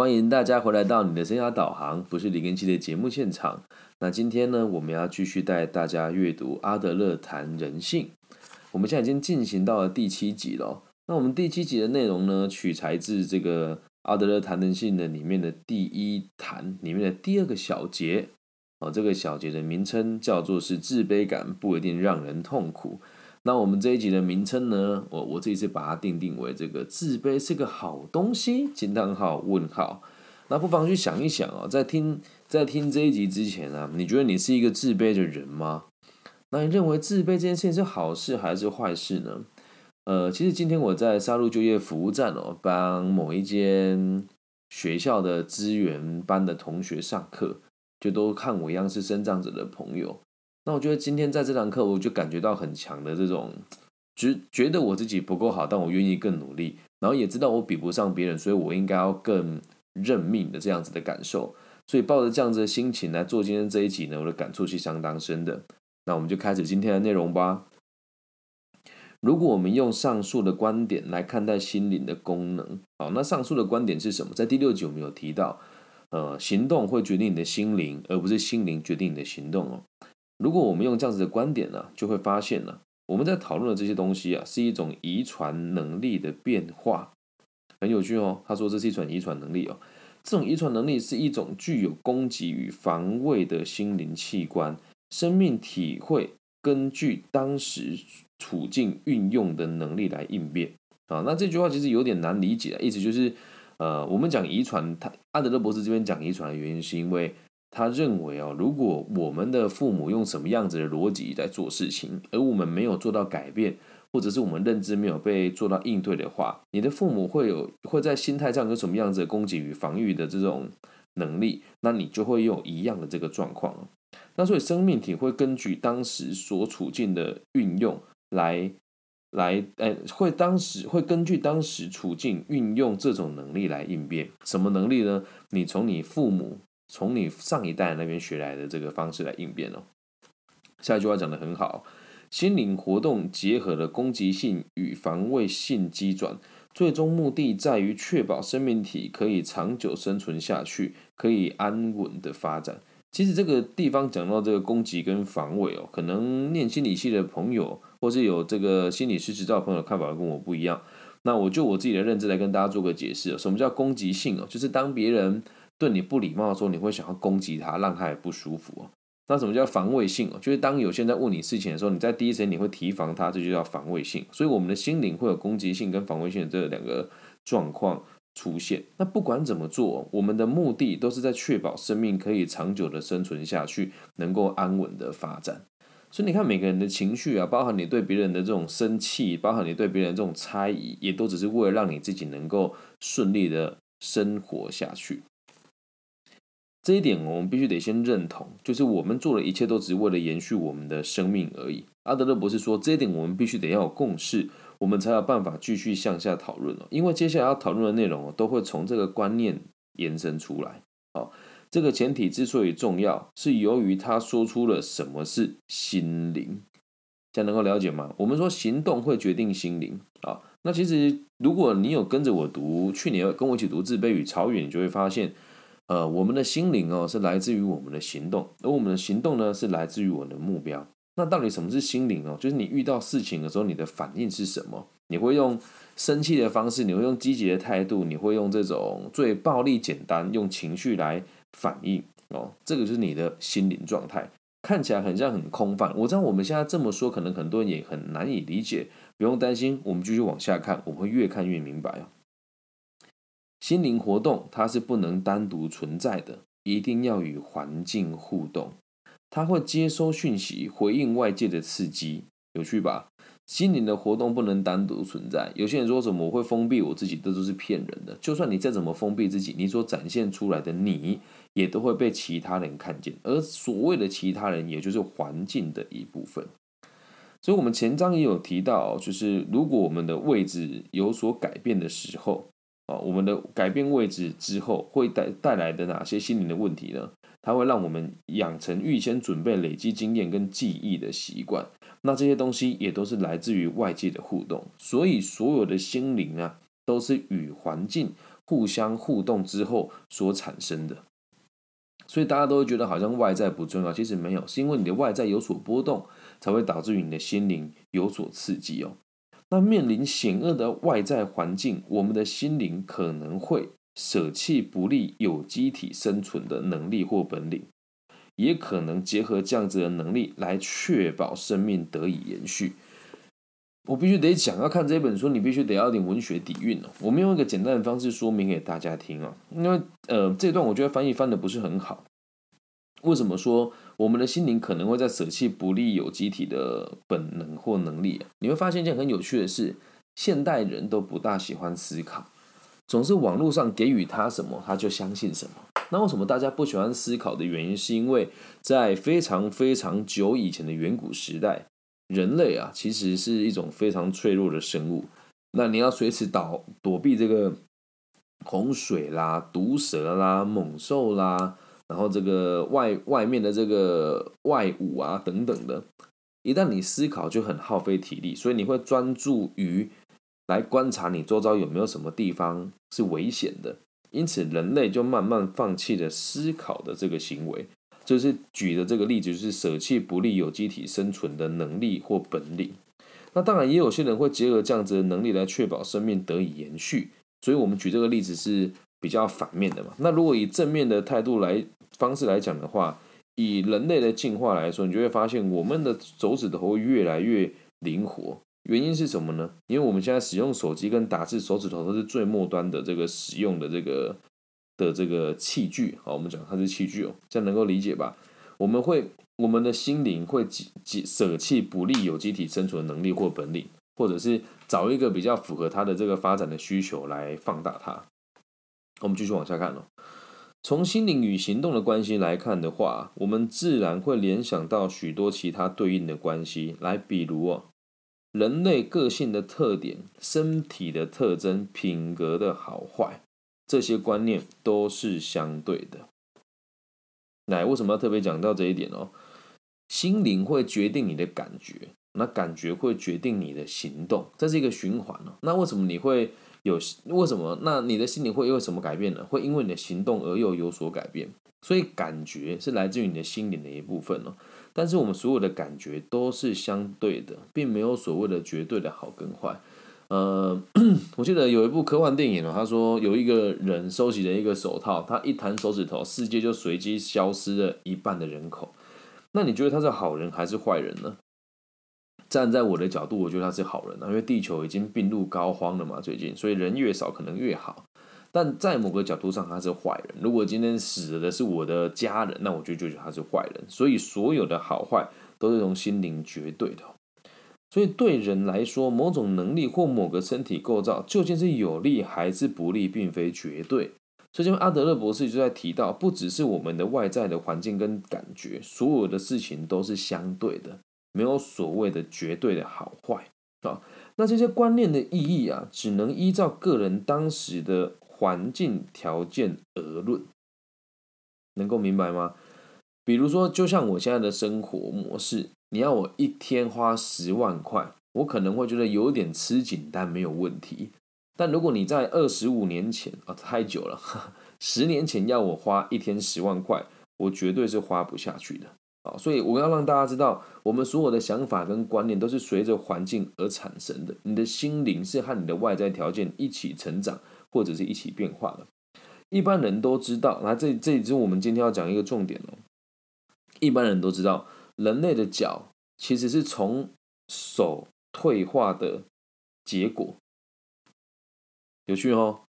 欢迎大家回来到你的生涯导航，不是李根基的节目现场。那今天呢，我们要继续带大家阅读阿德勒谈人性。我们现在已经进行到了第七集了。那我们第七集的内容呢，取材自这个阿德勒谈人性的里面的第一谈里面的第二个小节。哦，这个小节的名称叫做是自卑感不一定让人痛苦。那我们这一集的名称呢？我我这一次把它定定为这个自卑是个好东西？惊叹号问号。那不妨去想一想哦，在听在听这一集之前啊，你觉得你是一个自卑的人吗？那你认为自卑这件事情是好事还是坏事呢？呃，其实今天我在杀戮就业服务站哦，帮某一间学校的资源班的同学上课，就都看我一样是生长者的朋友。那我觉得今天在这堂课，我就感觉到很强的这种，觉觉得我自己不够好，但我愿意更努力，然后也知道我比不上别人，所以我应该要更认命的这样子的感受。所以抱着这样子的心情来做今天这一集呢，我的感触是相当深的。那我们就开始今天的内容吧。如果我们用上述的观点来看待心灵的功能，好，那上述的观点是什么？在第六集我们有提到，呃，行动会决定你的心灵，而不是心灵决定你的行动哦。如果我们用这样子的观点呢，就会发现呢，我们在讨论的这些东西啊，是一种遗传能力的变化，很有趣哦。他说这是一种遗传能力哦，这种遗传能力是一种具有攻击与防卫的心灵器官，生命体会根据当时处境运用的能力来应变啊。那这句话其实有点难理解，意思就是，呃，我们讲遗传，他阿德勒博士这边讲遗传的原因是因为。他认为哦，如果我们的父母用什么样子的逻辑在做事情，而我们没有做到改变，或者是我们认知没有被做到应对的话，你的父母会有会在心态上有什么样子的攻击与防御的这种能力，那你就会有一样的这个状况。那所以生命体会根据当时所处境的运用来来，哎，会当时会根据当时处境运用这种能力来应变。什么能力呢？你从你父母。从你上一代那边学来的这个方式来应变哦。下一句话讲的很好，心灵活动结合了攻击性与防卫性机转，最终目的在于确保生命体可以长久生存下去，可以安稳的发展。其实这个地方讲到这个攻击跟防卫哦，可能念心理系的朋友，或是有这个心理师执照朋友看法跟我不一样。那我就我自己的认知来跟大家做个解释什么叫攻击性哦？就是当别人对你不礼貌的时候，你会想要攻击他，让他也不舒服哦。那什么叫防卫性哦？就是当有些人在问你事情的时候，你在第一时间你会提防他，这就叫防卫性。所以我们的心灵会有攻击性跟防卫性的这两个状况出现。那不管怎么做，我们的目的都是在确保生命可以长久的生存下去，能够安稳的发展。所以你看，每个人的情绪啊，包含你对别人的这种生气，包含你对别人这种猜疑，也都只是为了让你自己能够顺利的生活下去。这一点我们必须得先认同，就是我们做的一切都只是为了延续我们的生命而已。阿德勒博士说，这一点我们必须得要有共识，我们才有办法继续向下讨论哦。因为接下来要讨论的内容哦，都会从这个观念延伸出来。好，这个前提之所以重要，是由于他说出了什么是心灵，这样能够了解吗？我们说行动会决定心灵啊。那其实如果你有跟着我读，去年跟我一起读《自卑与超越》，你就会发现。呃，我们的心灵哦，是来自于我们的行动，而我们的行动呢，是来自于我们的目标。那到底什么是心灵哦？就是你遇到事情的时候，你的反应是什么？你会用生气的方式，你会用积极的态度，你会用这种最暴力、简单用情绪来反应哦。这个就是你的心灵状态，看起来很像很空泛。我知道我们现在这么说，可能很多人也很难以理解。不用担心，我们继续往下看，我们会越看越明白哦。心灵活动它是不能单独存在的，一定要与环境互动。它会接收讯息，回应外界的刺激，有趣吧？心灵的活动不能单独存在。有些人说什么我会封闭我自己，这都是骗人的。就算你再怎么封闭自己，你所展现出来的你也都会被其他人看见。而所谓的其他人，也就是环境的一部分。所以，我们前章也有提到，就是如果我们的位置有所改变的时候。啊，我们的改变位置之后会带带来的哪些心灵的问题呢？它会让我们养成预先准备、累积经验跟记忆的习惯。那这些东西也都是来自于外界的互动，所以所有的心灵啊，都是与环境互相互动之后所产生的。所以大家都会觉得好像外在不重要，其实没有，是因为你的外在有所波动，才会导致于你的心灵有所刺激哦。那面临险恶的外在环境，我们的心灵可能会舍弃不利有机体生存的能力或本领，也可能结合这样子的能力来确保生命得以延续。我必须得讲，要看这本书，你必须得要点文学底蕴哦。我们用一个简单的方式说明给大家听啊，因为呃，这段我觉得翻译翻的不是很好。为什么说我们的心灵可能会在舍弃不利有机体的本能或能力？你会发现一件很有趣的事：现代人都不大喜欢思考，总是网络上给予他什么，他就相信什么。那为什么大家不喜欢思考的原因，是因为在非常非常久以前的远古时代。人类啊，其实是一种非常脆弱的生物。那你要随时躲躲避这个洪水啦、毒蛇啦、猛兽啦，然后这个外外面的这个外物啊等等的。一旦你思考，就很耗费体力，所以你会专注于来观察你周遭有没有什么地方是危险的。因此，人类就慢慢放弃了思考的这个行为。就是举的这个例子，就是舍弃不利有机体生存的能力或本领。那当然，也有些人会结合这样子的能力来确保生命得以延续。所以，我们举这个例子是比较反面的嘛。那如果以正面的态度来方式来讲的话，以人类的进化来说，你就会发现我们的手指头会越来越灵活。原因是什么呢？因为我们现在使用手机跟打字，手指头都是最末端的这个使用的这个。的这个器具，好，我们讲它是器具哦，这样能够理解吧？我们会，我们的心灵会舍弃不利有机体生存能力或本领，或者是找一个比较符合它的这个发展的需求来放大它。我们继续往下看哦。从心灵与行动的关系来看的话，我们自然会联想到许多其他对应的关系，来比如哦，人类个性的特点、身体的特征、品格的好坏。这些观念都是相对的。来为什么要特别讲到这一点哦？心灵会决定你的感觉，那感觉会决定你的行动，这是一个循环哦。那为什么你会有？为什么？那你的心灵会因为什么改变呢？会因为你的行动而又有所改变。所以感觉是来自于你的心灵的一部分哦。但是我们所有的感觉都是相对的，并没有所谓的绝对的好跟坏。呃，我记得有一部科幻电影哦，他说有一个人收集了一个手套，他一弹手指头，世界就随机消失了一半的人口。那你觉得他是好人还是坏人呢？站在我的角度，我觉得他是好人啊，因为地球已经病入膏肓了嘛，最近，所以人越少可能越好。但在某个角度上，他是坏人。如果今天死的是我的家人，那我就觉得他是坏人。所以所有的好坏都是从心灵绝对的。所以对人来说，某种能力或某个身体构造究竟是有利还是不利，并非绝对。所以，这阿德勒博士就在提到，不只是我们的外在的环境跟感觉，所有的事情都是相对的，没有所谓的绝对的好坏啊。那这些观念的意义啊，只能依照个人当时的环境条件而论。能够明白吗？比如说，就像我现在的生活模式。你要我一天花十万块，我可能会觉得有点吃紧，但没有问题。但如果你在二十五年前啊，太久了，十年前要我花一天十万块，我绝对是花不下去的啊！所以我要让大家知道，我们所有的想法跟观念都是随着环境而产生的。你的心灵是和你的外在条件一起成长，或者是一起变化的。一般人都知道，那这这是我们今天要讲一个重点哦。一般人都知道。人类的脚其实是从手退化的结果，有趣哦。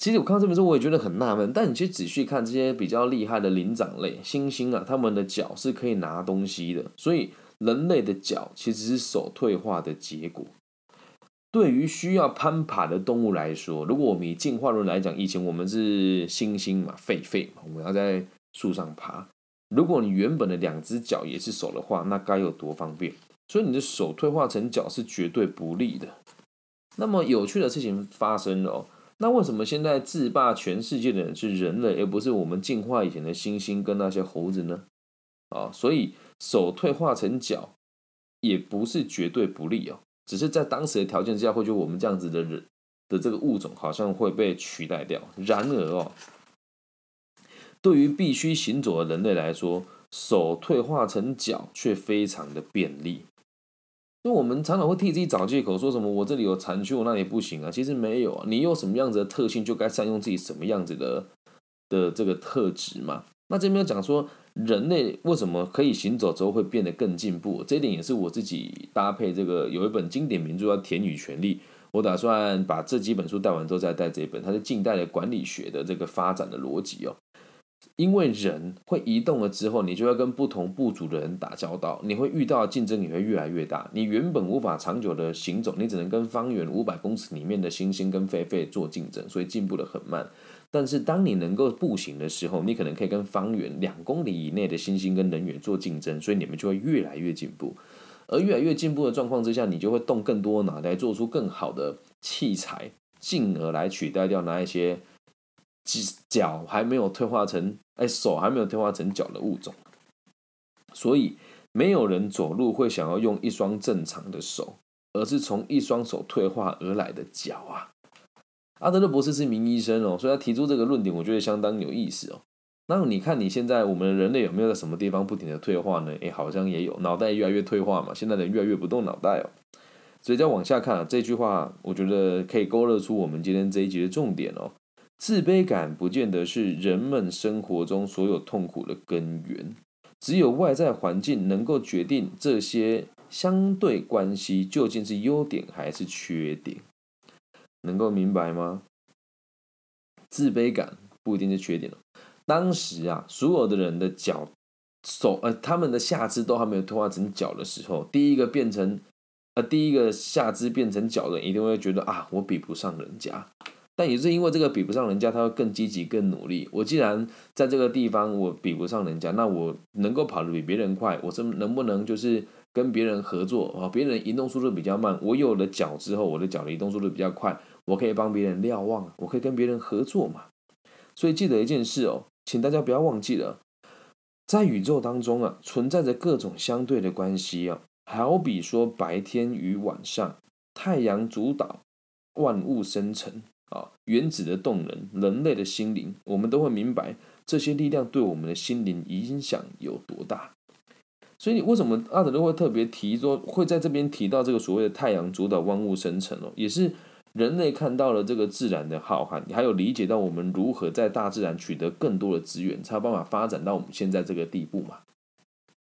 其实我看到这本书，我也觉得很纳闷。但你去仔细看这些比较厉害的灵长类猩猩啊，他们的脚是可以拿东西的。所以人类的脚其实是手退化的结果。对于需要攀爬的动物来说，如果我们以进化论来讲，以前我们是猩猩嘛，狒狒嘛，我们要在树上爬。如果你原本的两只脚也是手的话，那该有多方便？所以你的手退化成脚是绝对不利的。那么有趣的事情发生了，那为什么现在制霸全世界的人是人类，而不是我们进化以前的猩猩跟那些猴子呢？啊，所以手退化成脚也不是绝对不利哦，只是在当时的条件之下，会就我们这样子的人的这个物种好像会被取代掉。然而哦，对于必须行走的人类来说，手退化成脚却非常的便利。因为我们常常会替自己找借口，说什么我这里有残缺，我那里不行啊。其实没有啊，你有什么样子的特性，就该善用自己什么样子的的这个特质嘛。那这边讲说，人类为什么可以行走之后会变得更进步？这一点也是我自己搭配这个有一本经典名著叫《田与权利》，我打算把这几本书带完之后再带这一本，它是近代的管理学的这个发展的逻辑哦。因为人会移动了之后，你就要跟不同部族的人打交道，你会遇到竞争也会越来越大。你原本无法长久的行走，你只能跟方圆五百公尺里面的猩猩跟狒狒做竞争，所以进步的很慢。但是当你能够步行的时候，你可能可以跟方圆两公里以内的猩猩跟人猿做竞争，所以你们就会越来越进步。而越来越进步的状况之下，你就会动更多脑袋，做出更好的器材，进而来取代掉那一些。脚还没有退化成，哎，手还没有退化成脚的物种，所以没有人走路会想要用一双正常的手，而是从一双手退化而来的脚啊。阿德勒博士是名医生哦，所以他提出这个论点，我觉得相当有意思哦。那你看你现在我们人类有没有在什么地方不停的退化呢？哎，好像也有，脑袋越来越退化嘛。现在人越来越不动脑袋哦。所以再往下看啊，这句话我觉得可以勾勒出我们今天这一集的重点哦。自卑感不见得是人们生活中所有痛苦的根源，只有外在环境能够决定这些相对关系究竟是优点还是缺点，能够明白吗？自卑感不一定是缺点当时啊，所有的人的脚、手，呃，他们的下肢都还没有退化成脚的时候，第一个变成，呃，第一个下肢变成脚的人，一定会觉得啊，我比不上人家。但也是因为这个比不上人家，他会更积极、更努力。我既然在这个地方我比不上人家，那我能够跑得比别人快，我是能不能就是跟别人合作啊？别人移动速度比较慢，我有了脚之后，我的脚的移动速度比较快，我可以帮别人瞭望，我可以跟别人合作嘛。所以记得一件事哦，请大家不要忘记了，在宇宙当中啊，存在着各种相对的关系啊，好比说白天与晚上，太阳主导万物生成。啊，原子的动能，人类的心灵，我们都会明白这些力量对我们的心灵影响有多大。所以，为什么阿德勒会特别提说，会在这边提到这个所谓的太阳主导万物生成哦，也是人类看到了这个自然的浩瀚，还有理解到我们如何在大自然取得更多的资源，才有办法发展到我们现在这个地步嘛。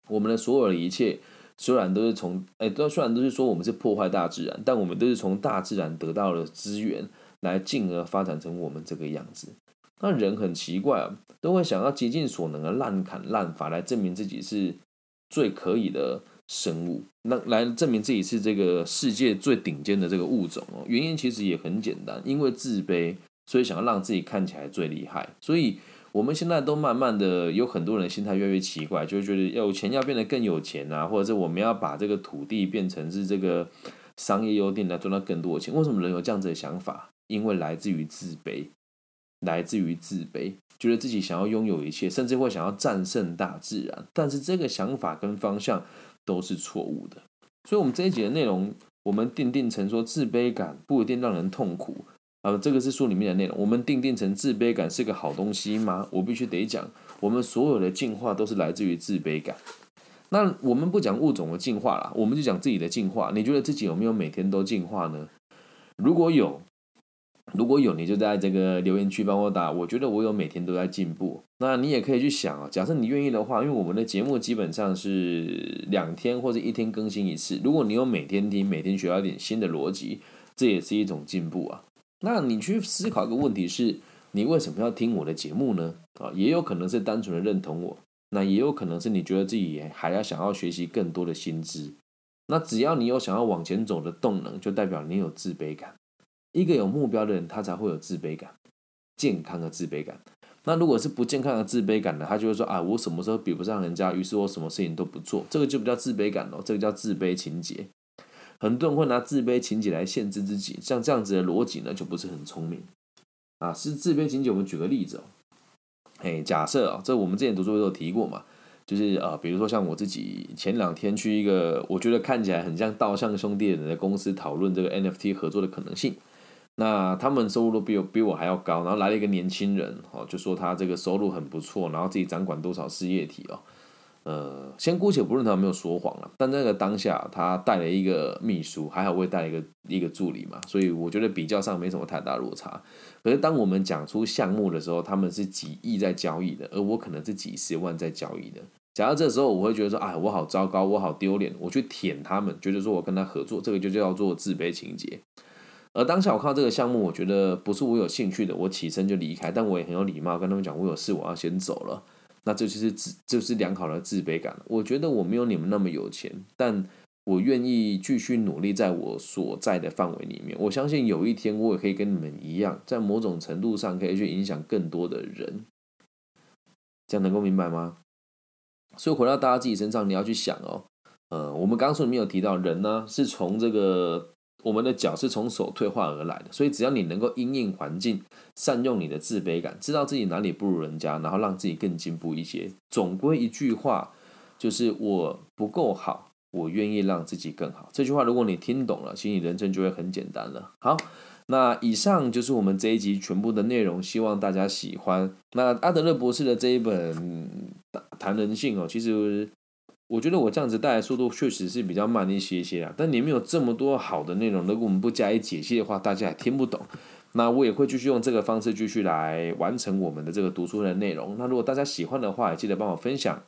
我们的所有的一切，虽然都是从哎，都虽然都是说我们是破坏大自然，但我们都是从大自然得到了资源。来进而发展成我们这个样子，那人很奇怪啊，都会想要竭尽所能的滥砍滥伐来证明自己是最可以的生物，那来证明自己是这个世界最顶尖的这个物种哦。原因其实也很简单，因为自卑，所以想要让自己看起来最厉害。所以我们现在都慢慢的有很多人心态越来越奇怪，就觉得有钱要变得更有钱啊，或者是我们要把这个土地变成是这个商业优点来赚到更多的钱。为什么人有这样子的想法？因为来自于自卑，来自于自卑，觉得自己想要拥有一切，甚至会想要战胜大自然。但是这个想法跟方向都是错误的。所以，我们这一节的内容，我们定定成说，自卑感不一定让人痛苦。啊，这个是书里面的内容。我们定定成自卑感是个好东西吗？我必须得讲，我们所有的进化都是来自于自卑感。那我们不讲物种的进化了，我们就讲自己的进化。你觉得自己有没有每天都进化呢？如果有。如果有，你就在这个留言区帮我打。我觉得我有每天都在进步。那你也可以去想啊，假设你愿意的话，因为我们的节目基本上是两天或者一天更新一次。如果你有每天听，每天学到一点新的逻辑，这也是一种进步啊。那你去思考一个问题是：你为什么要听我的节目呢？啊，也有可能是单纯的认同我，那也有可能是你觉得自己还要想要学习更多的新知。那只要你有想要往前走的动能，就代表你有自卑感。一个有目标的人，他才会有自卑感，健康的自卑感。那如果是不健康的自卑感呢？他就会说啊，我什么时候比不上人家，于是我什么事情都不做。这个就不叫自卑感哦，这个叫自卑情节。很多人会拿自卑情节来限制自己，像这样子的逻辑呢，就不是很聪明啊。是自卑情节，我们举个例子哦。哎，假设啊，这我们之前读书会都有提过嘛，就是呃，比如说像我自己前两天去一个我觉得看起来很像道上兄弟的人的公司讨论这个 NFT 合作的可能性。那他们收入都比我比我还要高，然后来了一个年轻人，哦，就说他这个收入很不错，然后自己掌管多少事业体哦。呃，先姑且不论他有没有说谎了，但那个当下他带了一个秘书，还好会带一个一个助理嘛，所以我觉得比较上没什么太大落差。可是当我们讲出项目的时候，他们是几亿在交易的，而我可能是几十万在交易的。假如这时候我会觉得说，哎，我好糟糕，我好丢脸，我去舔他们，觉得说我跟他合作，这个就叫做自卑情节。而当下我看到这个项目，我觉得不是我有兴趣的，我起身就离开，但我也很有礼貌跟他们讲，我有事，我要先走了。那这就是自，就是良好的自卑感。我觉得我没有你们那么有钱，但我愿意继续努力，在我所在的范围里面。我相信有一天我也可以跟你们一样，在某种程度上可以去影响更多的人。这样能够明白吗？所以回到大家自己身上，你要去想哦。呃，我们刚刚说里面有提到，人呢是从这个。我们的脚是从手退化而来的，所以只要你能够因应环境，善用你的自卑感，知道自己哪里不如人家，然后让自己更进步一些。总归一句话，就是我不够好，我愿意让自己更好。这句话如果你听懂了，其实你人生就会很简单了。好，那以上就是我们这一集全部的内容，希望大家喜欢。那阿德勒博士的这一本谈人性哦，其实。我觉得我这样子带来速度确实是比较慢一些些啊，但里面有这么多好的内容，如果我们不加以解析的话，大家也听不懂。那我也会继续用这个方式继续来完成我们的这个读书的内容。那如果大家喜欢的话，也记得帮我分享、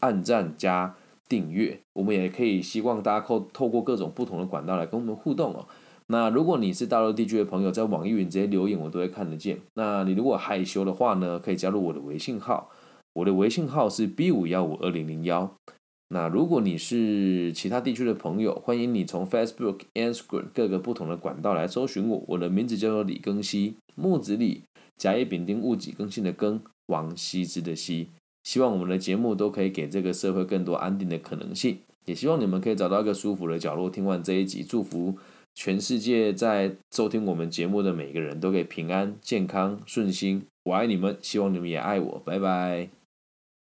按赞加订阅。我们也可以希望大家透透过各种不同的管道来跟我们互动哦。那如果你是大陆地区的朋友，在网易云直接留言，我都会看得见。那你如果害羞的话呢，可以加入我的微信号，我的微信号是 B 五幺五二零零幺。那如果你是其他地区的朋友，欢迎你从 Facebook、Instagram 各个不同的管道来搜寻我。我的名字叫做李更新，木子李，甲乙丙丁戊己更新的更，王羲之的羲。希望我们的节目都可以给这个社会更多安定的可能性，也希望你们可以找到一个舒服的角落听完这一集。祝福全世界在收听我们节目的每个人都可以平安、健康、顺心。我爱你们，希望你们也爱我。拜拜。